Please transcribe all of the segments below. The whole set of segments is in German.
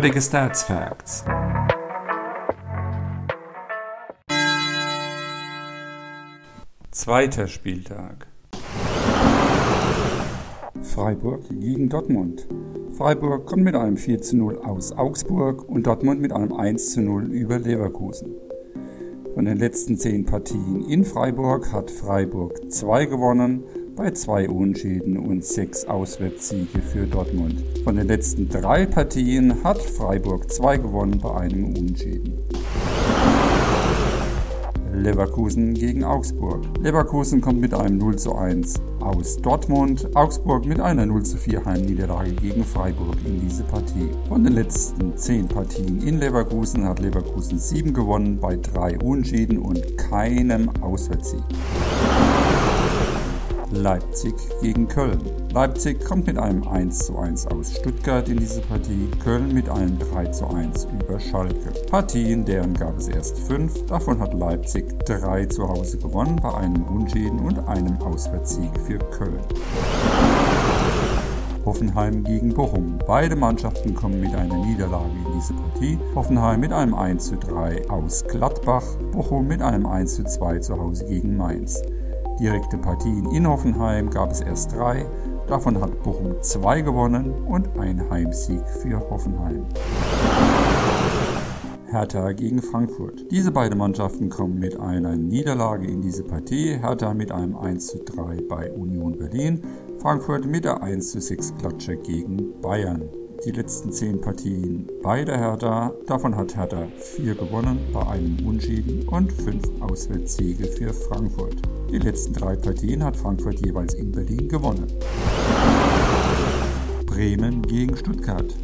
Zürich Stats Facts. Zweiter Spieltag. Freiburg gegen Dortmund. Freiburg kommt mit einem 4 zu 0 aus Augsburg und Dortmund mit einem 1 zu 0 über Leverkusen. Von den letzten zehn Partien in Freiburg hat Freiburg zwei gewonnen, bei zwei Unschäden und sechs Auswärtssiege für Dortmund. Von den letzten drei Partien hat Freiburg zwei gewonnen bei einem Unschäden. Leverkusen gegen Augsburg. Leverkusen kommt mit einem 0 zu 1 aus Dortmund, Augsburg mit einer 0 zu 4 Heimniederlage gegen Freiburg in diese Partie. Von den letzten 10 Partien in Leverkusen hat Leverkusen 7 gewonnen bei 3 Unentschieden und keinem Auswärtssieg. Leipzig gegen Köln. Leipzig kommt mit einem 1 zu 1 aus Stuttgart in diese Partie, Köln mit einem 3 zu 1 über Schalke. Partien, deren gab es erst 5, davon hat Leipzig 3 zu Hause gewonnen bei einem Unschäden und einem Auswärtssieg für Köln. Hoffenheim gegen Bochum. Beide Mannschaften kommen mit einer Niederlage in diese Partie. Hoffenheim mit einem 1 zu 3 aus Gladbach, Bochum mit einem 1 zu 2 zu Hause gegen Mainz. Direkte Partien in Hoffenheim gab es erst drei, davon hat Bochum zwei gewonnen und ein Heimsieg für Hoffenheim. Hertha gegen Frankfurt. Diese beiden Mannschaften kommen mit einer Niederlage in diese Partie. Hertha mit einem 1 zu 3 bei Union Berlin, Frankfurt mit der 1 zu 6 Klatsche gegen Bayern die letzten zehn Partien bei der Hertha. Davon hat Hertha vier gewonnen bei einem Unschieden und fünf Auswärtssiege für Frankfurt. Die letzten drei Partien hat Frankfurt jeweils in Berlin gewonnen. Bremen gegen Stuttgart.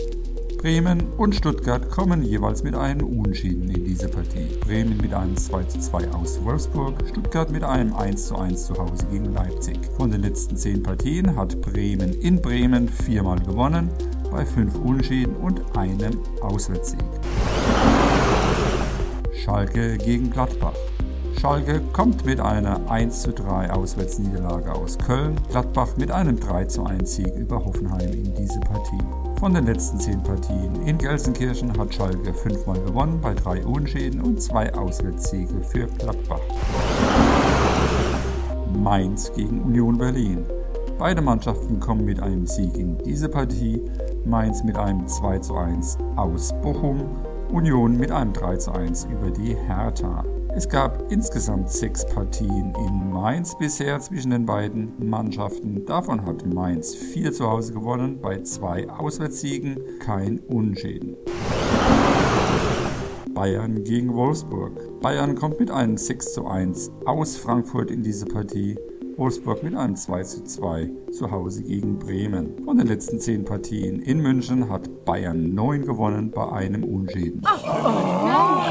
Bremen und Stuttgart kommen jeweils mit einem Unschieden in diese Partie. Bremen mit einem 2 zu 2 aus Wolfsburg, Stuttgart mit einem 1 zu 1 zu Hause gegen Leipzig. Von den letzten zehn Partien hat Bremen in Bremen viermal gewonnen, bei fünf Unentschieden und einem Auswärtssieg. Schalke gegen Gladbach. Schalke kommt mit einer 1 zu 3 Auswärtsniederlage aus Köln, Gladbach mit einem 3 zu 1 Sieg über Hoffenheim in diese Partie. Von den letzten 10 Partien in Gelsenkirchen hat Schalke fünfmal gewonnen bei drei Unschäden und zwei Auswärtssiege für Gladbach. Mainz gegen Union Berlin. Beide Mannschaften kommen mit einem Sieg in diese Partie. Mainz mit einem 2 zu 1 aus Bochum, Union mit einem 3 zu 1 über die Hertha. Es gab insgesamt sechs Partien in Mainz bisher zwischen den beiden Mannschaften. Davon hat Mainz vier zu Hause gewonnen, bei zwei Auswärtssiegen kein Unschäden. Bayern gegen Wolfsburg. Bayern kommt mit einem 6 zu 1 aus Frankfurt in diese Partie. Wolfsburg mit einem 2 zu 2 zu Hause gegen Bremen. Von den letzten zehn Partien in München hat Bayern 9 gewonnen bei einem Unschäden. Oh, oh.